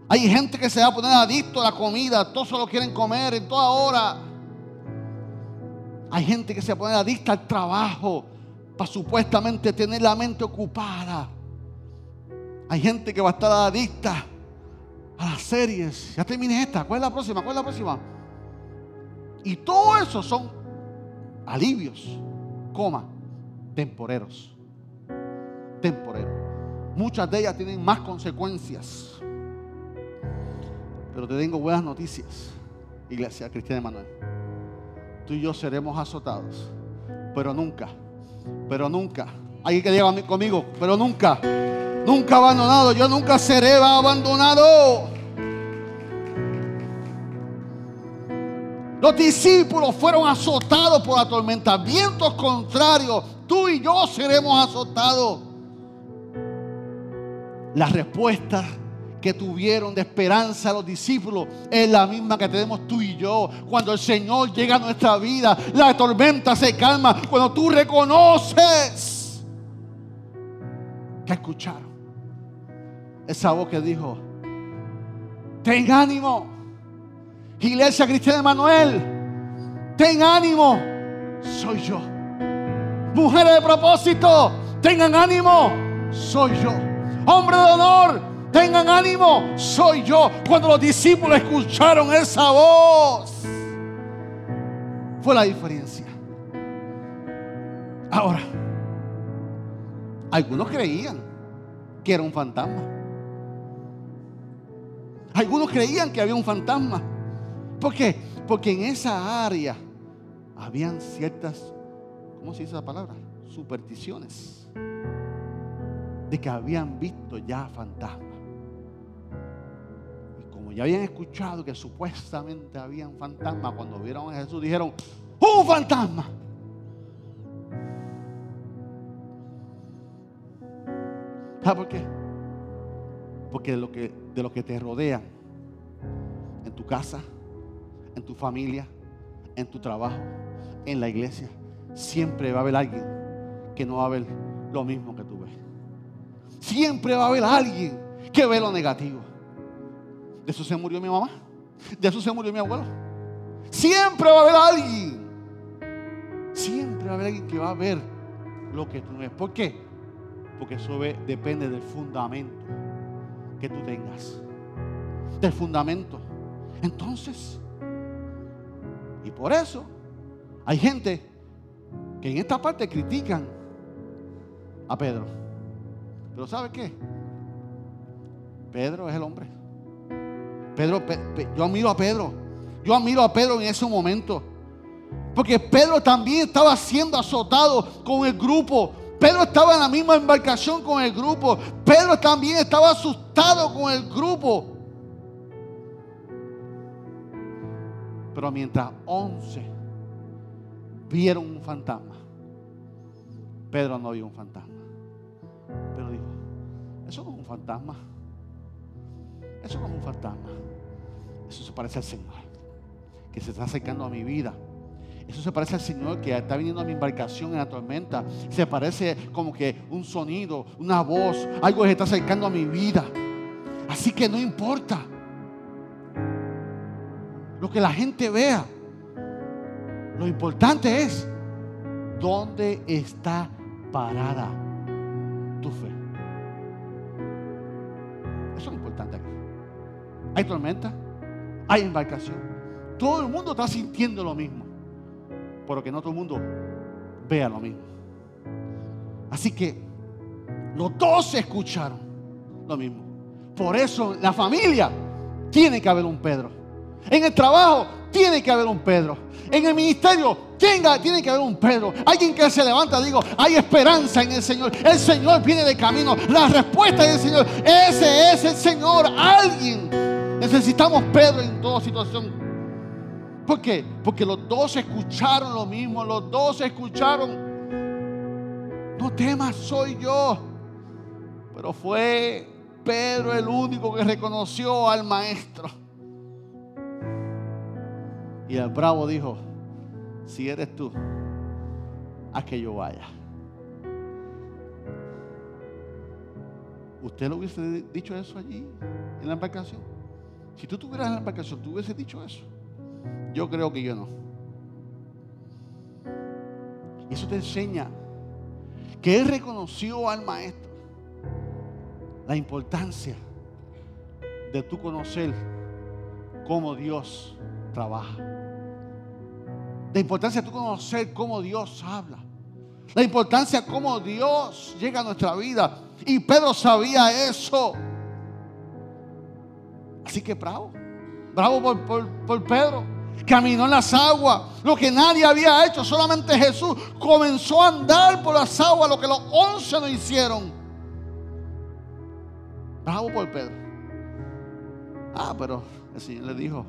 S2: Hay gente que se va a poner adicto a la comida. Todos solo quieren comer en toda hora. Hay gente que se va a poner adicta al trabajo para supuestamente tener la mente ocupada. Hay gente que va a estar adicta a las series. Ya terminé esta. ¿Cuál es la próxima? ¿Cuál es la próxima? Y todo eso son alivios, coma, temporeros. Temporeros. Muchas de ellas tienen más consecuencias. Pero te tengo buenas noticias, Iglesia Cristiana Manuel. Tú y yo seremos azotados, pero nunca, pero nunca. Alguien que diga conmigo, pero nunca nunca abandonado. Yo nunca seré abandonado. Los discípulos fueron azotados por la tormenta. Vientos contrarios. Tú y yo seremos azotados. La respuesta que tuvieron de esperanza los discípulos es la misma que tenemos tú y yo. Cuando el Señor llega a nuestra vida, la tormenta se calma. Cuando tú reconoces que escucharon esa voz que dijo, ten ánimo, Iglesia Cristiana Emanuel, ten ánimo, soy yo. Mujeres de propósito, tengan ánimo, soy yo. Hombre de honor, tengan ánimo, soy yo. Cuando los discípulos escucharon esa voz, fue la diferencia. Ahora, algunos creían que era un fantasma. Algunos creían que había un fantasma. ¿Por qué? Porque en esa área habían ciertas, ¿cómo se dice la palabra? Supersticiones. De que habían visto ya fantasmas. Y como ya habían escuchado que supuestamente habían fantasmas, cuando vieron a Jesús dijeron, ¡un fantasma! ¿Sabes por qué? Porque de lo que, de lo que te rodea en tu casa, en tu familia, en tu trabajo, en la iglesia, siempre va a haber alguien que no va a ver lo mismo que tú ves. Siempre va a haber alguien que ve lo negativo. De eso se murió mi mamá. De eso se murió mi abuelo. Siempre va a haber alguien. Siempre va a haber alguien que va a ver lo que tú no ves. ¿Por qué? Porque eso depende del fundamento que tú tengas. Del fundamento. Entonces, y por eso hay gente que en esta parte critican a Pedro. Pero ¿sabe qué? Pedro es el hombre. Pedro, yo admiro a Pedro. Yo admiro a Pedro en ese momento. Porque Pedro también estaba siendo azotado con el grupo. Pedro estaba en la misma embarcación con el grupo. Pedro también estaba asustado con el grupo. Pero mientras once vieron un fantasma, Pedro no vio un fantasma. Pero dijo, eso no es un fantasma. Eso no es un fantasma. Eso se parece al Señor, que se está acercando a mi vida. Eso se parece al Señor que está viniendo a mi embarcación en la tormenta. Se parece como que un sonido, una voz, algo que se está acercando a mi vida. Así que no importa lo que la gente vea. Lo importante es dónde está parada tu fe. Eso es lo importante aquí. Hay tormenta, hay embarcación. Todo el mundo está sintiendo lo mismo, pero que no todo el mundo vea lo mismo. Así que los dos escucharon lo mismo. Por eso la familia tiene que haber un Pedro. En el trabajo tiene que haber un Pedro. En el ministerio tenga, tiene que haber un Pedro. Alguien que se levanta, digo, hay esperanza en el Señor. El Señor viene de camino. La respuesta es el Señor. Ese es el Señor. Alguien. Necesitamos Pedro en toda situación. ¿Por qué? Porque los dos escucharon lo mismo. Los dos escucharon. No temas, soy yo. Pero fue Pedro el único que reconoció al maestro. Y el bravo dijo, si eres tú, a que yo vaya. ¿Usted lo hubiese dicho eso allí, en la embarcación? Si tú estuvieras en la embarcación, ¿tú hubiese dicho eso? Yo creo que yo no. Y eso te enseña que él reconoció al maestro la importancia de tú conocer cómo Dios trabaja. La importancia de tú conocer cómo Dios habla. La importancia de cómo Dios llega a nuestra vida. Y Pedro sabía eso. Así que bravo. Bravo por, por Pedro. Caminó en las aguas. Lo que nadie había hecho. Solamente Jesús comenzó a andar por las aguas. Lo que los once no hicieron. Bravo por Pedro. Ah, pero el Señor le dijo,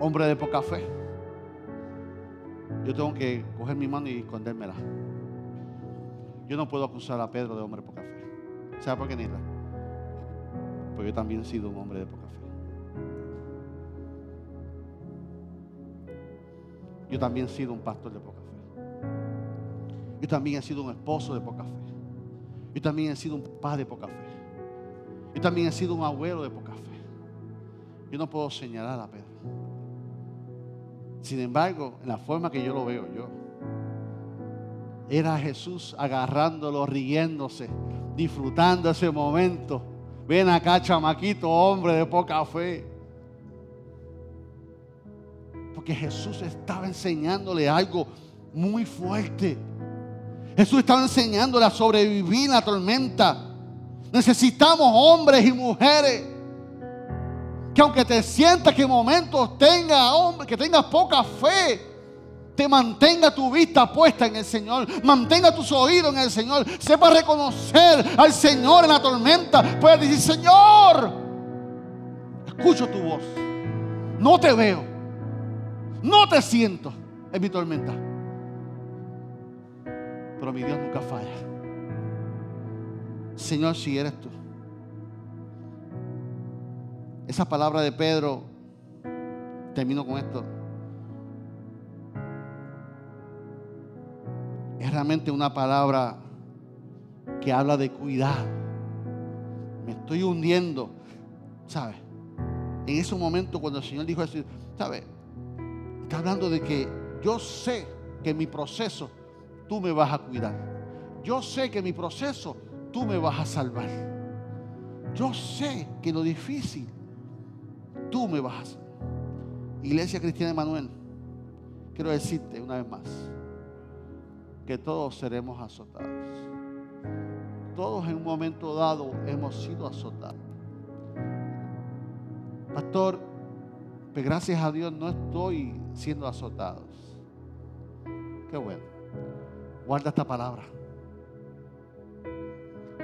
S2: hombre de poca fe, yo tengo que coger mi mano y escondérmela. Yo no puedo acusar a Pedro de hombre de poca fe. ¿Sabe por qué, Nita? Porque yo también he sido un hombre de poca fe. Yo también he sido un pastor de poca fe. Yo también he sido un esposo de poca fe. Yo también he sido un padre de poca fe. Yo también he sido un abuelo de poca fe. Yo no puedo señalar a Pedro. Sin embargo, en la forma que yo lo veo yo, era Jesús agarrándolo, riéndose, disfrutando ese momento. Ven acá, chamaquito, hombre de poca fe. Porque Jesús estaba enseñándole algo muy fuerte. Jesús estaba enseñándole a sobrevivir en la tormenta. Necesitamos hombres y mujeres que aunque te sientas que en momentos tenga, hombre, que tengas poca fe, te mantenga tu vista puesta en el Señor, mantenga tus oídos en el Señor, sepa reconocer al Señor en la tormenta, puedes decir, Señor, escucho tu voz, no te veo, no te siento en mi tormenta, pero mi Dios nunca falla. Señor, si eres tú. Esa palabra de Pedro, termino con esto es realmente una palabra que habla de cuidado. Me estoy hundiendo, ¿sabes? En ese momento cuando el Señor dijo eso, ¿sabes? Está hablando de que yo sé que en mi proceso tú me vas a cuidar. Yo sé que en mi proceso tú me vas a salvar. Yo sé que lo difícil tú me vas a salvar. Iglesia Cristiana Emanuel, quiero decirte una vez más que todos seremos azotados. Todos en un momento dado hemos sido azotados. Pastor, pues gracias a Dios no estoy siendo azotado. Qué bueno. Guarda esta palabra.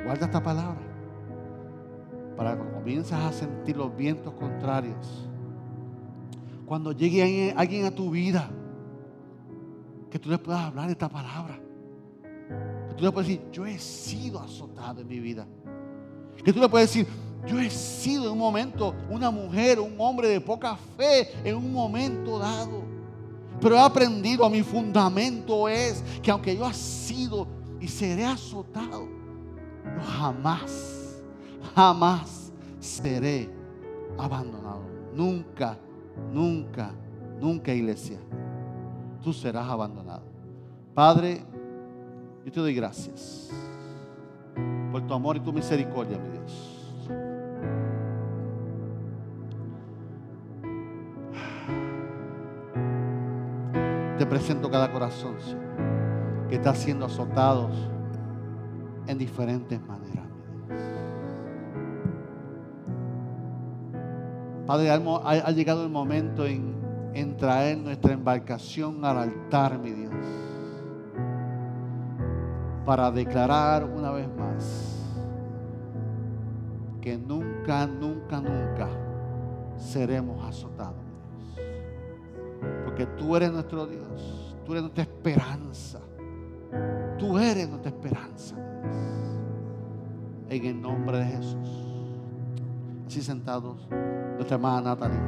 S2: Guarda esta palabra. Para cuando comienzas a sentir los vientos contrarios. Cuando llegue alguien a tu vida que tú le puedas hablar esta palabra. Que tú le puedas decir, yo he sido azotado en mi vida. Que tú le puedes decir, yo he sido en un momento una mujer, un hombre de poca fe en un momento dado. Pero he aprendido, a mi fundamento es que aunque yo he sido y seré azotado, yo jamás, jamás seré abandonado. Nunca, nunca, nunca iglesia tú serás abandonado. Padre, yo te doy gracias por tu amor y tu misericordia, mi Dios. Presento cada corazón, que está siendo azotados en diferentes maneras. Padre, ha llegado el momento en en traer nuestra embarcación al altar, mi Dios, para declarar una vez más que nunca, nunca, nunca seremos azotados, Porque tú eres nuestro Dios, tú eres nuestra esperanza, tú eres nuestra esperanza, En el nombre de Jesús. Así sentados, nuestra hermana Natalie.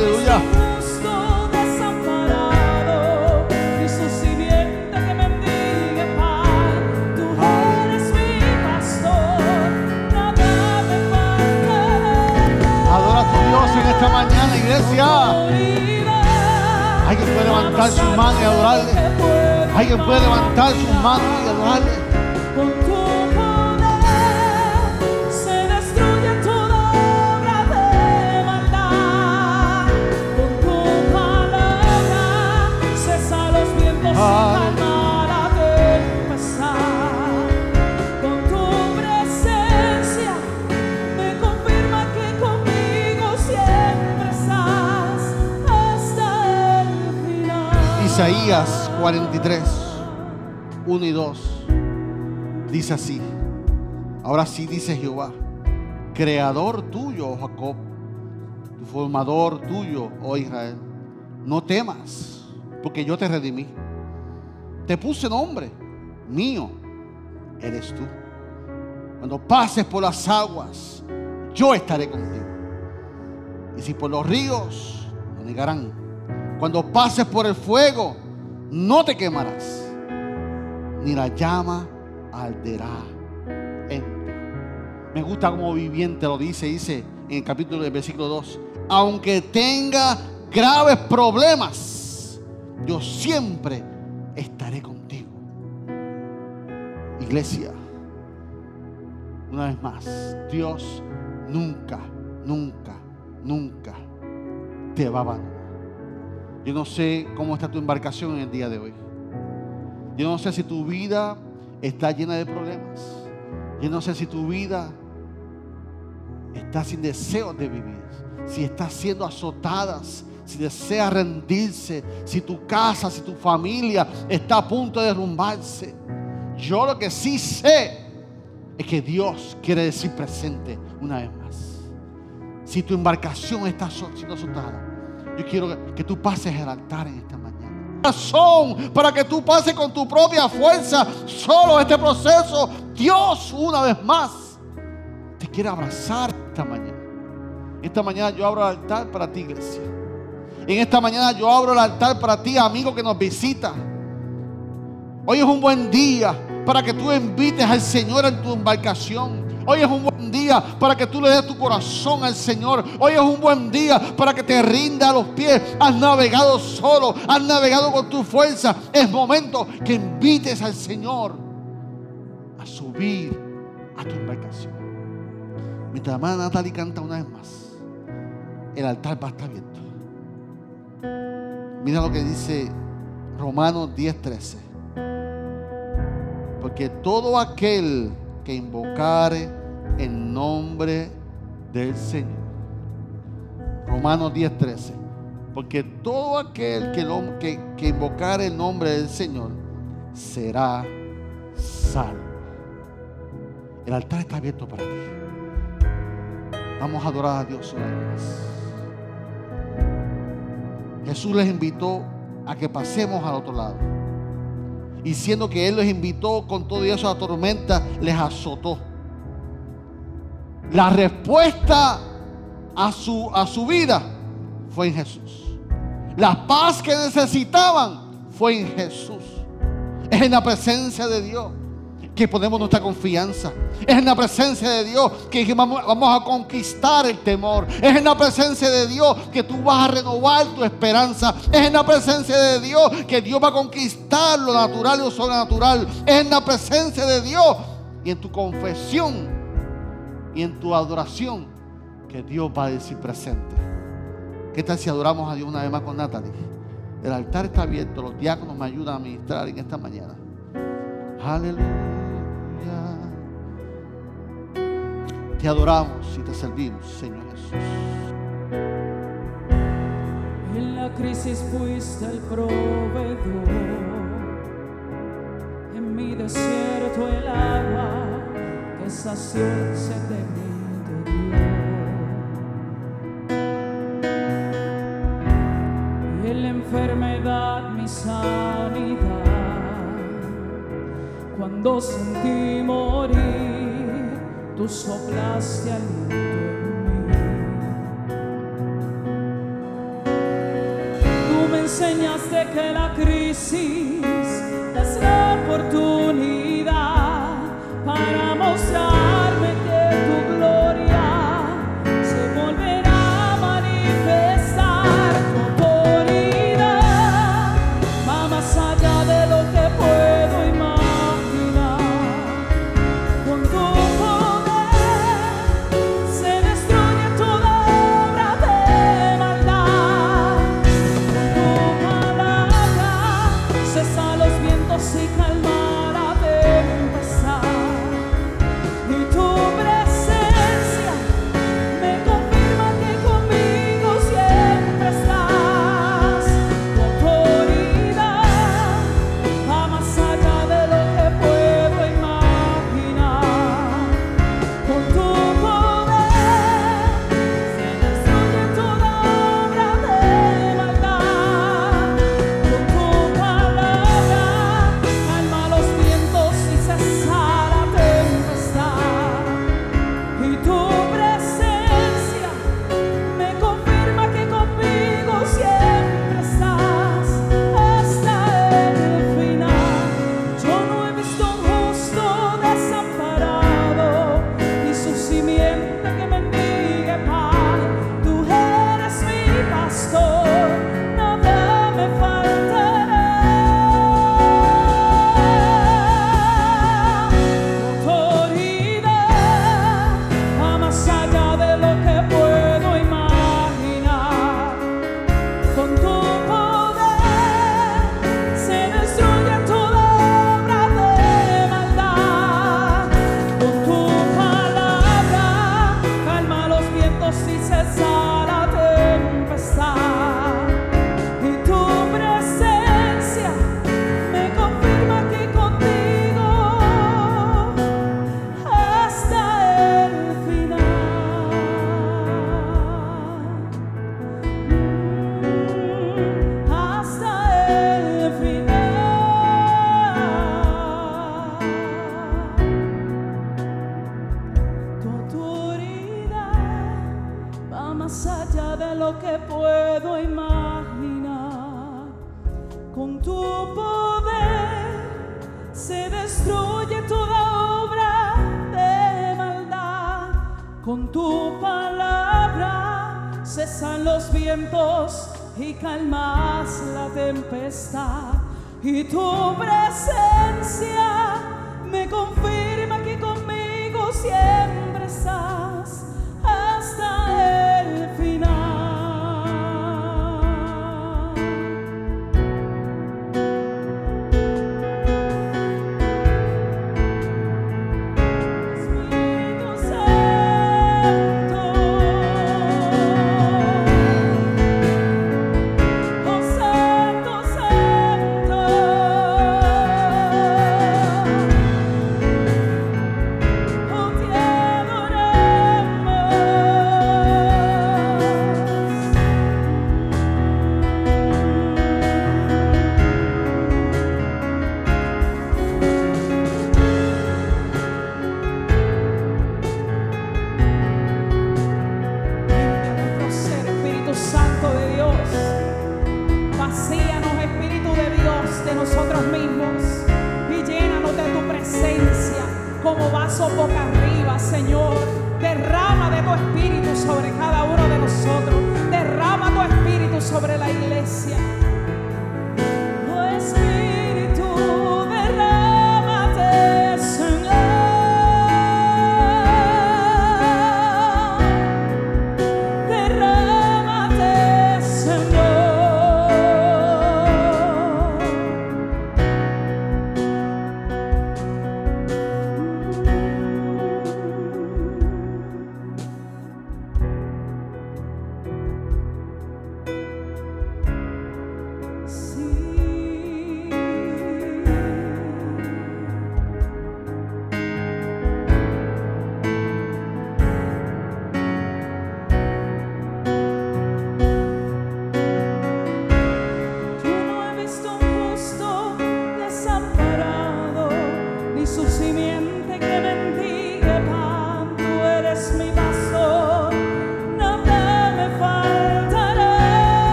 S3: Faltará.
S2: Adora tu Dios en esta mañana, iglesia. Alguien puede levantar su mano y adorarle. Alguien puede levantar sus manos y adorarle. Isaías 43, 1 y 2. Dice así. Ahora sí dice Jehová, creador tuyo, oh Jacob, tu formador tuyo, oh Israel. No temas, porque yo te redimí. Te puse nombre, mío eres tú. Cuando pases por las aguas, yo estaré contigo. Y si por los ríos, no negarán. Cuando pases por el fuego, no te quemarás, ni la llama arderá en ti. Me gusta como viviente lo dice, dice en el capítulo del versículo 2. Aunque tenga graves problemas, yo siempre estaré contigo. Iglesia, una vez más, Dios nunca, nunca, nunca te va a abandonar. Yo no sé cómo está tu embarcación en el día de hoy. Yo no sé si tu vida está llena de problemas. Yo no sé si tu vida está sin deseos de vivir. Si está siendo azotadas. Si desea rendirse. Si tu casa, si tu familia está a punto de derrumbarse. Yo lo que sí sé es que Dios quiere decir presente una vez más. Si tu embarcación está siendo azotada, yo quiero que- tú pases el altar en esta mañana. Razón para que tú pases con tu propia fuerza solo este proceso. Dios una vez más te quiere abrazar esta mañana. Esta mañana yo abro el altar para ti, iglesia. En esta mañana yo abro el altar para ti, amigo que nos visita. Hoy es un buen día para que tú invites al Señor en tu embarcación. Hoy es un buen día para que tú le des tu corazón al Señor. Hoy es un buen día para que te rinda a los pies. Has navegado solo, has navegado con tu fuerza. Es momento que invites al Señor a subir a tu embarcación. Mientras hermana Natalie canta una vez más, el altar va a estar abierto. Mira lo que dice Romanos 10:13. Porque todo aquel que invocare el nombre del Señor. Romanos 10:13. Porque todo aquel que, que, que invocare el nombre del Señor será salvo. El altar está abierto para ti. Vamos a adorar a Dios una vez más. Jesús les invitó a que pasemos al otro lado. Y siendo que Él los invitó con todo y eso la tormenta les azotó. La respuesta a su, a su vida fue en Jesús. La paz que necesitaban fue en Jesús. Es en la presencia de Dios que ponemos nuestra confianza. Es en la presencia de Dios que vamos, a conquistar el temor. Es en la presencia de Dios que tú vas a renovar tu esperanza. Es en la presencia de Dios que Dios va a conquistar lo natural y lo sobrenatural. Es en la presencia de Dios y en tu confesión y en tu adoración que Dios va a decir presente. ¿Qué tal si adoramos a Dios una vez más con Natalie? El altar está abierto, los diáconos me ayudan a ministrar en esta mañana. Aleluya. Te adoramos y te servimos, Señor Jesús.
S3: En la crisis fuiste el proveedor. En mi desierto el agua que sació el sed de mi interior. En la enfermedad mi sanidad. Cuando sentí morir, tú soplaste aliento en mí. Tú me enseñaste que la crisis es la oportunidad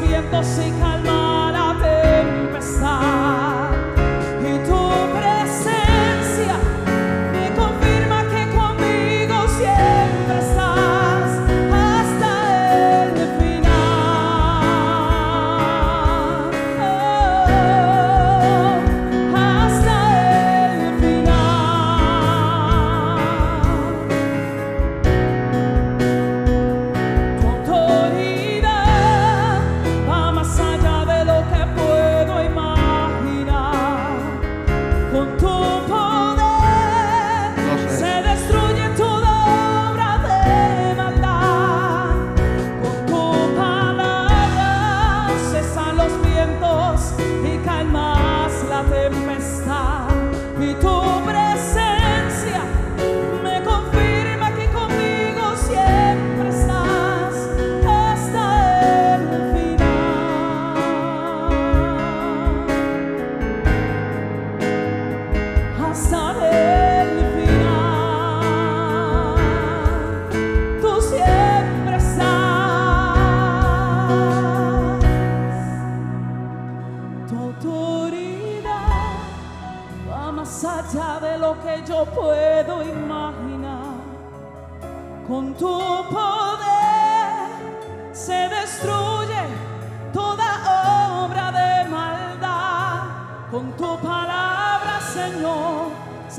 S3: los vientos se calman.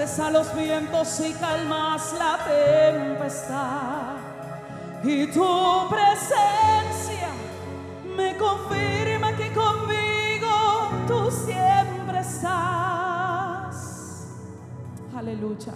S3: cesa los vientos y calmas la tempestad. Y tu presencia me confirma que conmigo tú siempre estás. Aleluya.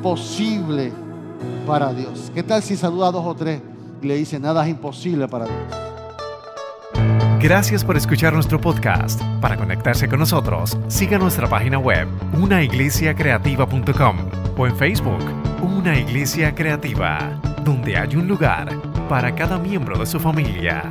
S2: Imposible para Dios. ¿Qué tal si saluda a dos o tres y le dice nada es imposible para Dios?
S1: Gracias por escuchar nuestro podcast. Para conectarse con nosotros, siga nuestra página web, unaiglesiacreativa.com o en Facebook, Una Iglesia Creativa, donde hay un lugar para cada miembro de su familia.